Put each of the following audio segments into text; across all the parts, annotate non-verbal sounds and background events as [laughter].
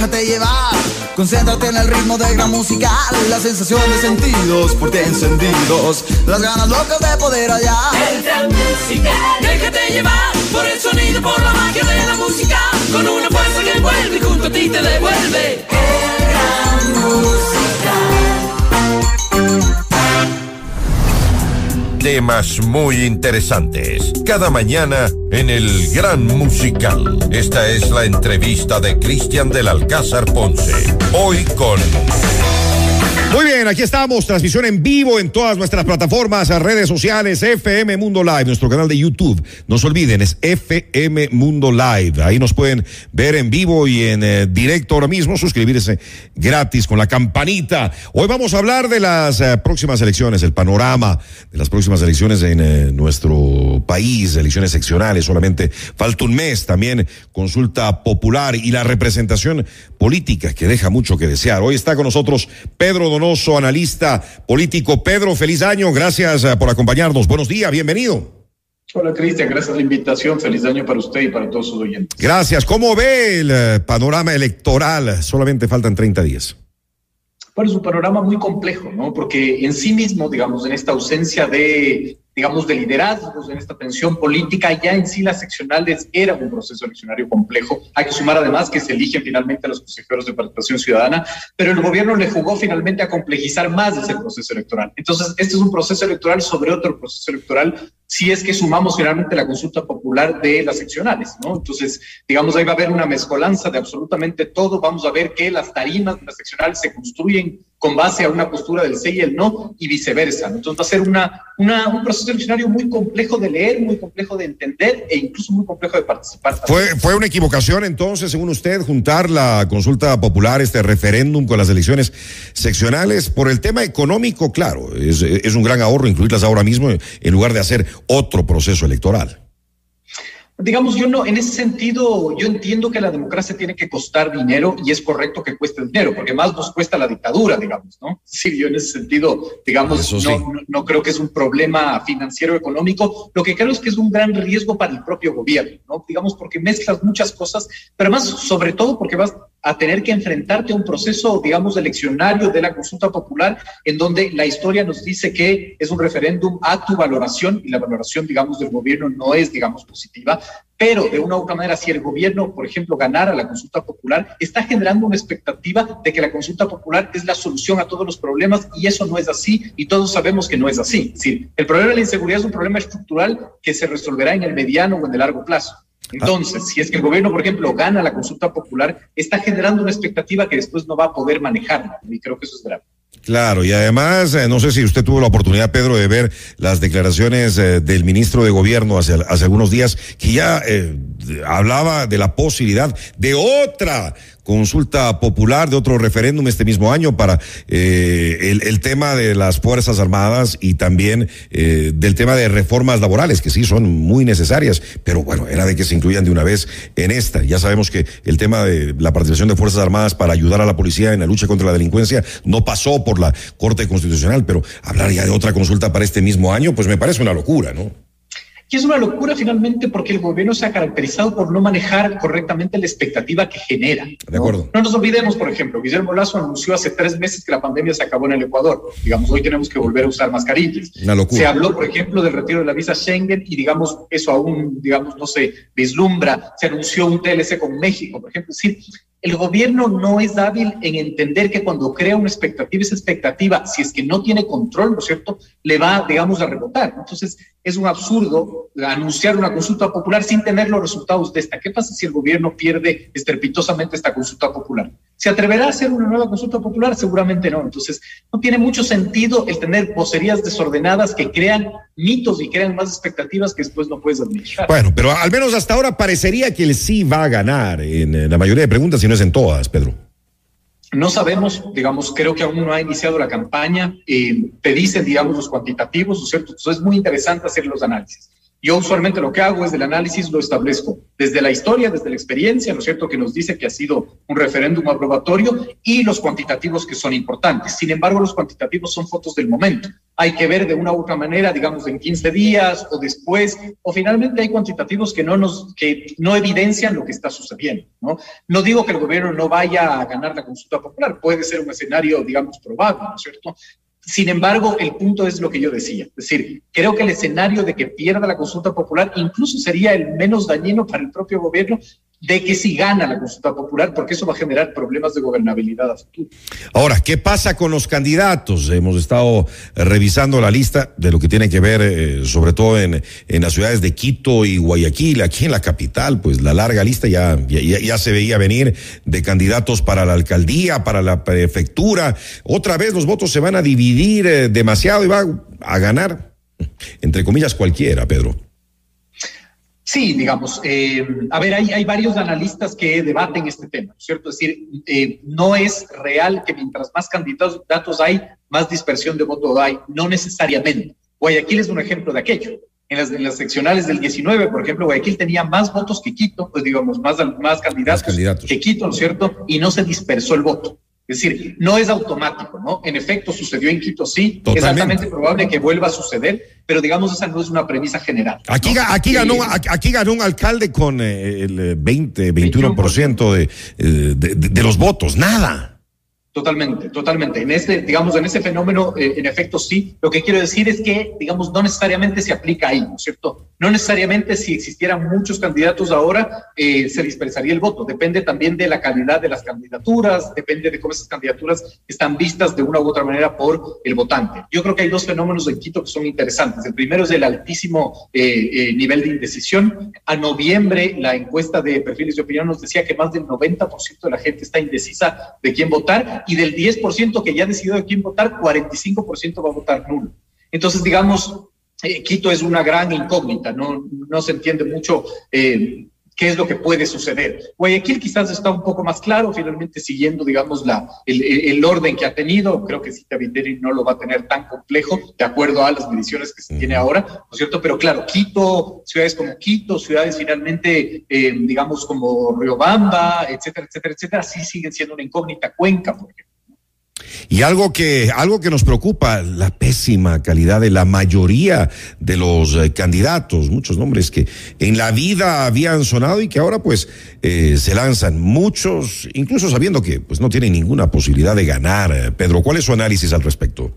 déjate llevar. Concéntrate en el ritmo de gran musical, la sensación de sentidos por ti encendidos, las ganas locas de poder hallar. El gran musical, déjate llevar por el sonido, por la magia de la música, con una fuerza que envuelve y junto a ti te devuelve. El gran musical. Temas muy interesantes. Cada mañana en el Gran Musical. Esta es la entrevista de Cristian del Alcázar Ponce. Hoy con... Muy bien, aquí estamos, transmisión en vivo en todas nuestras plataformas, redes sociales, FM Mundo Live, nuestro canal de YouTube. No se olviden, es FM Mundo Live. Ahí nos pueden ver en vivo y en eh, directo ahora mismo, suscribirse gratis con la campanita. Hoy vamos a hablar de las eh, próximas elecciones, el panorama de las próximas elecciones en eh, nuestro país, elecciones seccionales, solamente falta un mes, también consulta popular y la representación política que deja mucho que desear. Hoy está con nosotros Pedro Donoso, analista político. Pedro, feliz año, gracias eh, por acompañarnos. Buenos días, bienvenido. Hola Cristian, gracias por la invitación. Feliz año para usted y para todos sus oyentes. Gracias. ¿Cómo ve el eh, panorama electoral? Solamente faltan 30 días. Bueno, es un panorama muy complejo, ¿no? Porque en sí mismo, digamos, en esta ausencia de digamos, de liderazgos en esta tensión política, ya en sí las seccionales eran un proceso eleccionario complejo. Hay que sumar además que se eligen finalmente a los consejeros de participación ciudadana, pero el gobierno le jugó finalmente a complejizar más ese proceso electoral. Entonces, este es un proceso electoral sobre otro proceso electoral si es que sumamos finalmente la consulta popular de las seccionales, ¿no? Entonces, digamos, ahí va a haber una mezcolanza de absolutamente todo. Vamos a ver que las tarimas de las seccionales se construyen con base a una postura del sí y el no y viceversa. Entonces va a ser una, una, un proceso eleccionario muy complejo de leer, muy complejo de entender e incluso muy complejo de participar. ¿Fue, ¿Fue una equivocación entonces, según usted, juntar la consulta popular, este referéndum con las elecciones seccionales? Por el tema económico, claro, es un gran ahorro incluirlas ahora mismo en lugar de hacer otro proceso electoral. Digamos, yo no, en ese sentido, yo entiendo que la democracia tiene que costar dinero y es correcto que cueste dinero, porque más nos cuesta la dictadura, digamos, ¿no? [laughs] Sí, yo en ese sentido, digamos, no, no, no, creo que es un problema financiero económico, lo que creo es que es un gran riesgo para el propio gobierno, ¿no? Digamos, porque mezclas muchas cosas, pero más sobre todo porque vas a tener que enfrentarte a un proceso, digamos, eleccionario de la consulta popular, en donde la historia nos dice que es un referéndum a tu valoración y la valoración, digamos, del gobierno no es, digamos, positiva, pero de una u otra manera, si el gobierno, por ejemplo, ganara la consulta popular, está generando una expectativa de que la consulta popular es la solución a todos los problemas y eso no es así y todos sabemos que no es así. Sí, el problema de la inseguridad es un problema estructural que se resolverá en el mediano o en el largo plazo. Entonces, si es que el gobierno, por ejemplo, gana la consulta popular, está generando una expectativa que después no va a poder manejar y creo que eso es grave. Claro, y además, eh, no sé si usted tuvo la oportunidad, Pedro, de ver las declaraciones eh, del ministro de Gobierno hace, algunos días, que ya eh, hablaba de la posibilidad de otra consulta popular, de otro referéndum este mismo año para eh, el, tema de las Fuerzas Armadas y también eh, del tema de reformas laborales, que sí son muy necesarias, pero bueno, era de que se incluyan de una vez en esta. Ya sabemos que el tema de la participación de Fuerzas Armadas para ayudar a la policía en la lucha contra la delincuencia no pasó por la Corte Constitucional, pero hablar ya de otra consulta para este mismo año, pues me parece una locura, ¿no? Y es una locura finalmente porque el gobierno se ha caracterizado por no manejar correctamente la expectativa que genera. ¿no? De acuerdo. No nos olvidemos, por ejemplo, Guillermo Lazo anunció hace tres meses que la pandemia se acabó en el Ecuador. Digamos, hoy tenemos que volver a usar mascarillas. Una locura. Se habló, por ejemplo, del retiro de la visa Schengen y, digamos, eso aún, digamos, no se vislumbra. Se anunció un TLC con México, por ejemplo. Es decir, el gobierno no es hábil en entender que cuando crea una expectativa, esa expectativa, si es que no tiene control, ¿no es cierto?, le va, digamos, a rebotar. Entonces, es un absurdo anunciar una consulta popular sin tener los resultados de esta. ¿Qué pasa si el gobierno pierde estrepitosamente esta consulta popular? ¿Se atreverá a hacer una nueva consulta popular? Seguramente no. Entonces, no tiene mucho sentido el tener vocerías desordenadas que crean mitos y crean más expectativas que después no puedes administrar. Bueno, pero al menos hasta ahora parecería que el sí va a ganar en la mayoría de preguntas, si no es en todas, Pedro. No sabemos, digamos, creo que aún no ha iniciado la campaña. Eh, te dicen, digamos, los cuantitativos, ¿no es cierto? Entonces es muy interesante hacer los análisis. Yo usualmente lo que hago es del análisis lo establezco desde la historia, desde la experiencia, ¿no es cierto?, que nos dice que ha sido un referéndum aprobatorio y los cuantitativos que son importantes. Sin embargo, los cuantitativos son fotos del momento. Hay que ver de una u otra manera, digamos, en 15 días o después, o finalmente hay cuantitativos que no nos, que no evidencian lo que está sucediendo, ¿no? No digo que el gobierno no vaya a ganar la consulta popular, puede ser un escenario, digamos, probable, ¿no es cierto? Sin embargo, el punto es lo que yo decía. Es decir, creo que el escenario de que pierda la consulta popular incluso sería el menos dañino para el propio gobierno de que si gana la consulta popular, porque eso va a generar problemas de gobernabilidad a. Ahora, ¿qué pasa con los candidatos? Hemos estado revisando la lista de lo que tiene que ver, eh, sobre todo en, en, las ciudades de Quito y Guayaquil, aquí en la capital, pues la larga lista ya, ya, ya se veía venir de candidatos para la alcaldía, para la prefectura. Otra vez los votos se van a dividir eh, demasiado y va a ganar, entre comillas, cualquiera, Pedro. Sí, digamos, eh, a ver, hay, hay, varios analistas que debaten este tema, ¿cierto? Es decir, eh, no es real que mientras más candidatos datos hay, más dispersión de voto hay, no necesariamente. Guayaquil es un ejemplo de aquello. En las, en las seccionales del 19, por ejemplo, Guayaquil tenía más votos que Quito, pues digamos, más, más, candidatos, más candidatos que Quito, ¿no es cierto? Y no se dispersó el voto. Es decir, no es automático, ¿no? En efecto, sucedió en Quito, sí. Totalmente. Es altamente probable que vuelva a suceder, pero digamos, esa no es una premisa general. Aquí, ¿no? aquí, ganó, aquí ganó un alcalde con eh, el 20, 21% de, de, de, de los votos, nada. Totalmente, totalmente. En este, digamos, en ese fenómeno, eh, en efecto, sí. Lo que quiero decir es que, digamos, no necesariamente se aplica ahí, ¿no es cierto? No necesariamente si existieran muchos candidatos ahora, eh, se dispersaría el voto. Depende también de la calidad de las candidaturas, depende de cómo esas candidaturas están vistas de una u otra manera por el votante. Yo creo que hay dos fenómenos en Quito que son interesantes. El primero es el altísimo eh, nivel de indecisión. A noviembre, la encuesta de perfiles de opinión nos decía que más del 90% de la gente está indecisa de quién votar y del 10% que ya decidió de quién votar, 45% va a votar nulo. Entonces, digamos, eh, Quito es una gran incógnita, no, no se entiende mucho eh, qué es lo que puede suceder. Guayaquil quizás está un poco más claro, finalmente siguiendo, digamos, la, el, el orden que ha tenido. Creo que Cita Viteri no lo va a tener tan complejo, de acuerdo a las mediciones que se tiene ahora, ¿no es cierto? Pero claro, Quito, ciudades como Quito, ciudades finalmente, eh, digamos, como Riobamba, etcétera, etcétera, etcétera, sí siguen siendo una incógnita. Cuenca, por ejemplo. Y algo que, algo que nos preocupa, la pésima calidad de la mayoría de los eh, candidatos, muchos nombres que en la vida habían sonado y que ahora pues eh, se lanzan muchos, incluso sabiendo que pues no tienen ninguna posibilidad de ganar. Pedro, ¿cuál es su análisis al respecto?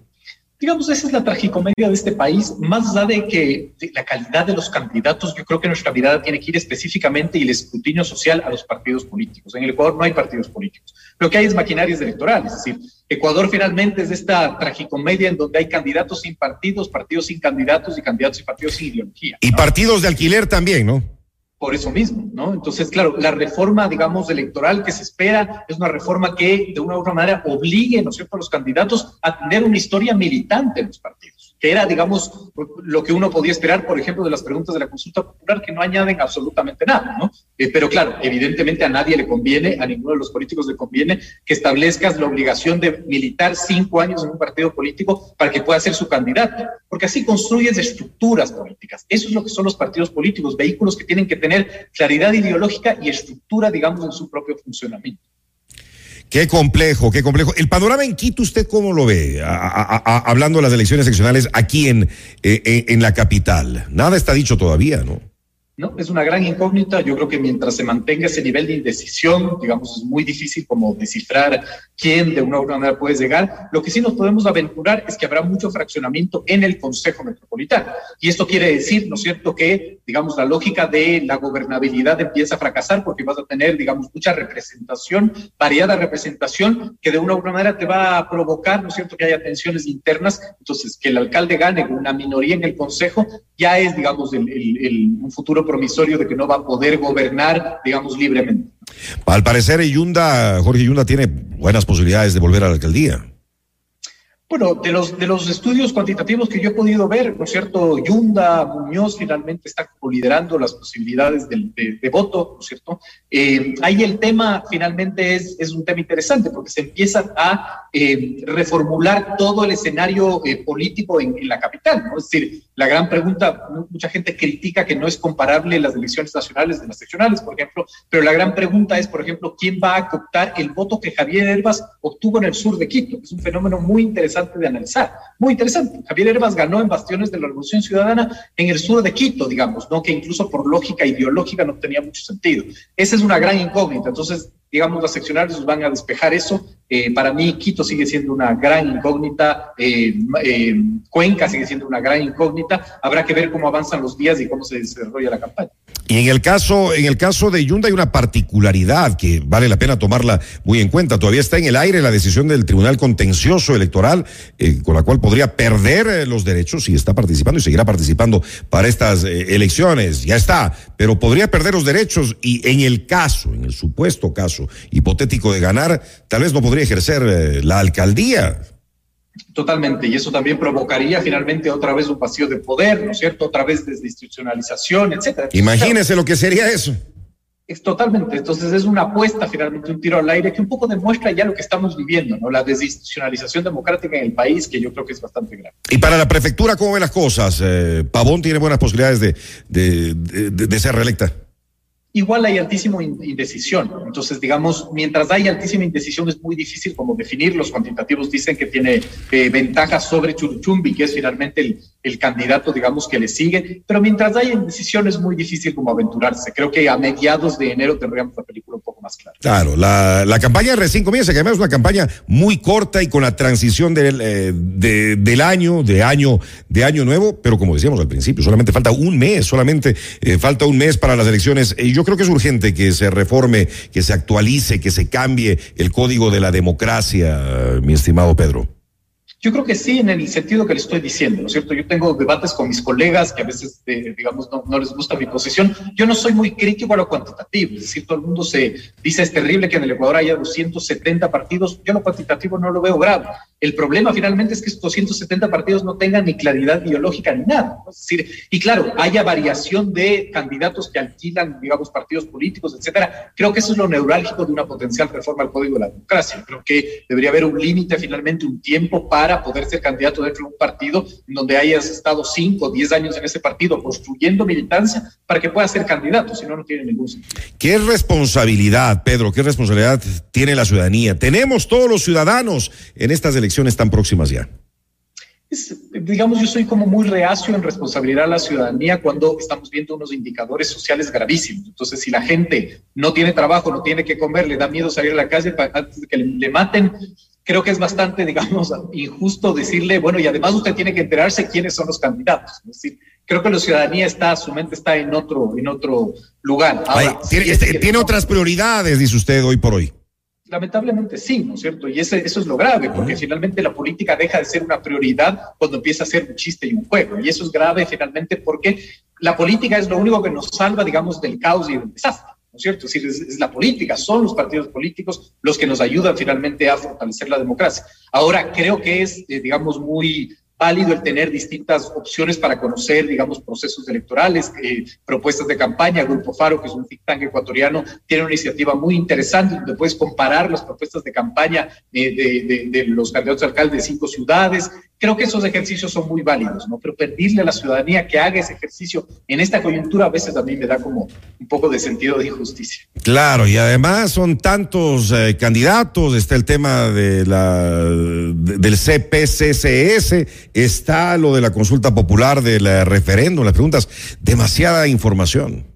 Digamos, esa es la tragicomedia de este país, más allá de que de la calidad de los candidatos, yo creo que nuestra mirada tiene que ir específicamente y el escrutinio social a los partidos políticos. En el Ecuador no hay partidos políticos. Lo que hay es maquinarias electorales, es decir, Ecuador finalmente es esta tragicomedia en donde hay candidatos sin partidos, partidos sin candidatos y candidatos y partidos sin ideología. Y partidos de alquiler también, ¿no? Por eso mismo, ¿no? Entonces, claro, la reforma, digamos, electoral que se espera es una reforma que de una u otra manera obligue, ¿no es cierto?, a los candidatos a tener una historia militante en los partidos que era, digamos, lo que uno podía esperar, por ejemplo, de las preguntas de la consulta popular, que no añaden absolutamente nada, ¿no? Eh, pero claro, evidentemente a nadie le conviene, a ninguno de los políticos le conviene que establezcas la obligación de militar cinco años en un partido político para que pueda ser su candidato, porque así construyes estructuras políticas. Eso es lo que son los partidos políticos, vehículos que tienen que tener claridad ideológica y estructura, digamos, en su propio funcionamiento. Qué complejo, qué complejo. El panorama en Quito, ¿usted cómo lo ve? Hablando de las elecciones seccionales aquí en, eh, en la capital. Nada está dicho todavía, ¿no? No, es una gran incógnita. Yo creo que mientras se mantenga ese nivel de indecisión, digamos, es muy difícil como descifrar quién de una u otra manera puede llegar. Lo que sí nos podemos aventurar es que habrá mucho fraccionamiento en el Consejo Metropolitano. Y esto quiere decir, ¿no es cierto?, que, digamos, la lógica de la gobernabilidad empieza a fracasar porque vas a tener, digamos, mucha representación, variada representación, que de una u otra manera te va a provocar, ¿no es cierto?, que haya tensiones internas. Entonces, que el alcalde gane una minoría en el Consejo ya es, digamos, el un futuro promisorio de que no va a poder gobernar, digamos, libremente. Al parecer, Yunda, Jorge Yunda tiene buenas posibilidades de volver a la alcaldía. Bueno, de los, de los estudios cuantitativos que yo he podido ver, ¿no es cierto? Yunda, Muñoz finalmente está liderando las posibilidades de, de, voto, ¿no es cierto? Eh, ahí el tema finalmente es, es un tema interesante porque se empieza a eh, reformular todo el escenario eh, político en, la capital, ¿no? Es decir, la gran pregunta, mucha gente critica que no es comparable las elecciones nacionales de las seccionales, por ejemplo, pero la gran pregunta es, por ejemplo, ¿quién va a cooptar el voto que Javier Herbas obtuvo en el sur de Quito? Es un fenómeno muy interesante de analizar. Muy interesante. Javier Herbas ganó en bastiones de la Revolución Ciudadana en el sur de Quito, digamos, ¿no? que incluso por lógica ideológica no tenía mucho sentido. Esa es una gran incógnita. Entonces, digamos, las seccionales van a despejar eso. Eh, para mí, Quito sigue siendo una gran incógnita, eh, eh, Cuenca sigue siendo una gran incógnita. Habrá que ver cómo avanzan los días y cómo se desarrolla la campaña. Y en el caso, en el caso de Yunda hay una particularidad que vale la pena tomarla muy en cuenta. Todavía está en el aire la decisión del Tribunal Contencioso Electoral, con la cual podría perder los derechos y está participando y seguirá participando para estas elecciones. Ya está, pero podría perder los derechos y en el caso, en el supuesto caso hipotético de ganar, tal vez no podría ejercer eh, la alcaldía. Totalmente, y eso también provocaría finalmente otra vez un vacío de poder, ¿no es cierto? Otra vez desinstitucionalización, etcétera. Imagínese lo que sería eso. Es totalmente, entonces es una apuesta finalmente, un tiro al aire que un poco demuestra ya lo que estamos viviendo, ¿no? La desinstitucionalización democrática en el país, que yo creo que es bastante grave. Y para la prefectura, ¿cómo ven las cosas? Eh, Pavón tiene buenas posibilidades de, de, de, de ser reelecta igual hay altísima indecisión. Entonces, digamos, mientras hay altísima indecisión es muy difícil como definir. Los cuantitativos dicen que tiene eh, ventajas sobre Churuchumbi, que es finalmente el, el, candidato, digamos, que le sigue. Pero mientras hay indecisión es muy difícil como aventurarse. Creo que a mediados de enero tendríamos la película un poco más clara. Claro, la, la campaña recién comienza, que además es una campaña muy corta y con la transición del, eh, de, del año, de año, de año nuevo, pero como decíamos al principio, solamente falta un mes, solamente eh, falta un mes para las elecciones. Y creo que es urgente que se reforme, que se actualice, que se cambie el código de la democracia, mi estimado Pedro. Yo creo que sí, en el sentido que le estoy diciendo, ¿no es cierto? Yo tengo debates con mis colegas que a veces, eh, digamos, no, no, les gusta mi posición. Yo no soy muy crítico a lo cuantitativo, es decir, todo el mundo se dice es terrible que en el Ecuador haya 270 partidos. Yo lo cuantitativo no lo veo grave. El problema finalmente es que estos 270 partidos no tengan ni claridad ideológica ni nada. Es decir, y claro, haya variación de candidatos que alquilan, digamos, partidos políticos, etcétera. Creo que eso es lo neurálgico de una potencial reforma al Código de la Democracia. Creo que debería haber un límite, finalmente, un tiempo para poder ser candidato dentro de un partido donde hayas estado 5 o 10 años en ese partido construyendo militancia para que puedas ser candidato, si no, no tiene ningún sentido. ¿Qué responsabilidad, Pedro, qué responsabilidad tiene la ciudadanía? Tenemos todos los ciudadanos en estas elecciones tan próximas ya. Es, digamos, yo soy como muy reacio en responsabilidad a la ciudadanía cuando estamos viendo unos indicadores sociales gravísimos. Entonces, si la gente no tiene trabajo, no tiene que comer, le da miedo salir a la calle antes de que le, le maten, creo que es bastante, [laughs] digamos, injusto decirle, bueno, y además usted tiene que enterarse quiénes son los candidatos. Es decir, creo que la ciudadanía está, su mente está en otro, en otro lugar. Ahora, Ay, tiene, este, tiene otras prioridades, dice usted hoy por hoy. Lamentablemente sí, ¿no es cierto? Y ese, eso es lo grave, porque finalmente la política deja de ser una prioridad cuando empieza a ser un chiste y un juego. Y eso es grave finalmente porque la política es lo único que nos salva, digamos, del caos y del desastre. ¿no es cierto? Es decir, es, es, la política, son los partidos políticos los que nos ayudan finalmente a fortalecer la democracia. Ahora, creo que es, eh, digamos, muy válido el tener distintas opciones para conocer, digamos, procesos electorales, eh, propuestas de campaña. Grupo Faro, que es un think tank ecuatoriano, tiene una iniciativa muy interesante donde puedes comparar las propuestas de campaña eh, de, de, los candidatos a alcalde de cinco ciudades, creo que esos ejercicios son muy válidos, ¿no? Pero pedirle a la ciudadanía que haga ese ejercicio en esta coyuntura a veces a mí me da como un poco de sentido de injusticia. Claro, y además son tantos eh, candidatos, está el tema de la, de, del CPCCS, está lo de la consulta popular del referéndum, las preguntas, demasiada información.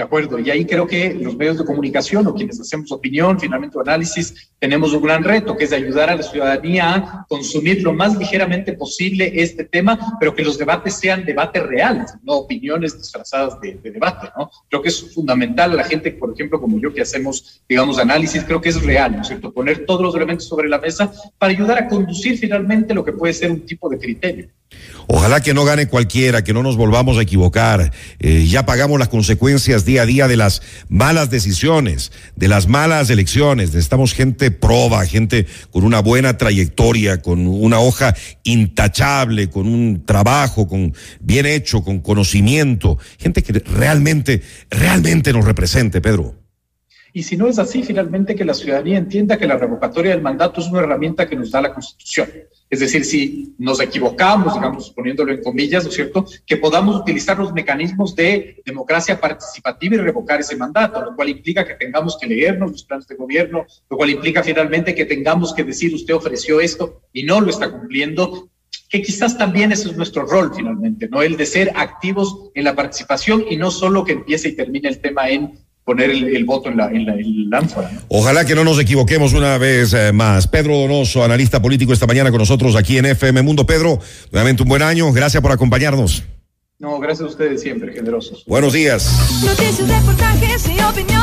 De acuerdo, y ahí creo que los medios de comunicación o quienes hacemos opinión, finalmente análisis, tenemos un gran reto, que es ayudar a la ciudadanía a consumir lo más ligeramente posible este tema, pero que los debates sean debates reales, no opiniones disfrazadas de, de debate, ¿no? Creo que es fundamental a la gente, por ejemplo, como yo que hacemos, digamos, análisis, creo que es real, ¿no es cierto? Poner todos los elementos sobre la mesa para ayudar a conducir finalmente lo que puede ser un tipo de criterio. Ojalá que no gane cualquiera, que no nos volvamos a equivocar. Eh, ya pagamos las consecuencias día a día de las malas decisiones, de las malas elecciones. Necesitamos gente proba, gente con una buena trayectoria, con una hoja intachable, con un trabajo, con bien hecho, con conocimiento. Gente que realmente, realmente nos represente, Pedro. Y si no es así, finalmente que la ciudadanía entienda que la revocatoria del mandato es una herramienta que nos da la Constitución. Es decir, si nos equivocamos, digamos, poniéndolo en comillas, ¿no es cierto?, que podamos utilizar los mecanismos de democracia participativa y revocar ese mandato, lo cual implica que tengamos que leernos los planes de gobierno, lo cual implica finalmente que tengamos que decir, usted ofreció esto y no lo está cumpliendo, que quizás también ese es nuestro rol finalmente, ¿no? El de ser activos en la participación y no solo que empiece y termine el tema en poner el, voto en la, en ánfora. Ojalá que no nos equivoquemos una vez eh, más. Pedro Donoso, analista político, esta mañana con nosotros aquí en FM Mundo. Pedro, nuevamente un buen año. Gracias por acompañarnos. No, gracias a ustedes siempre, generosos. Buenos días. Noticias, reportajes y opinión.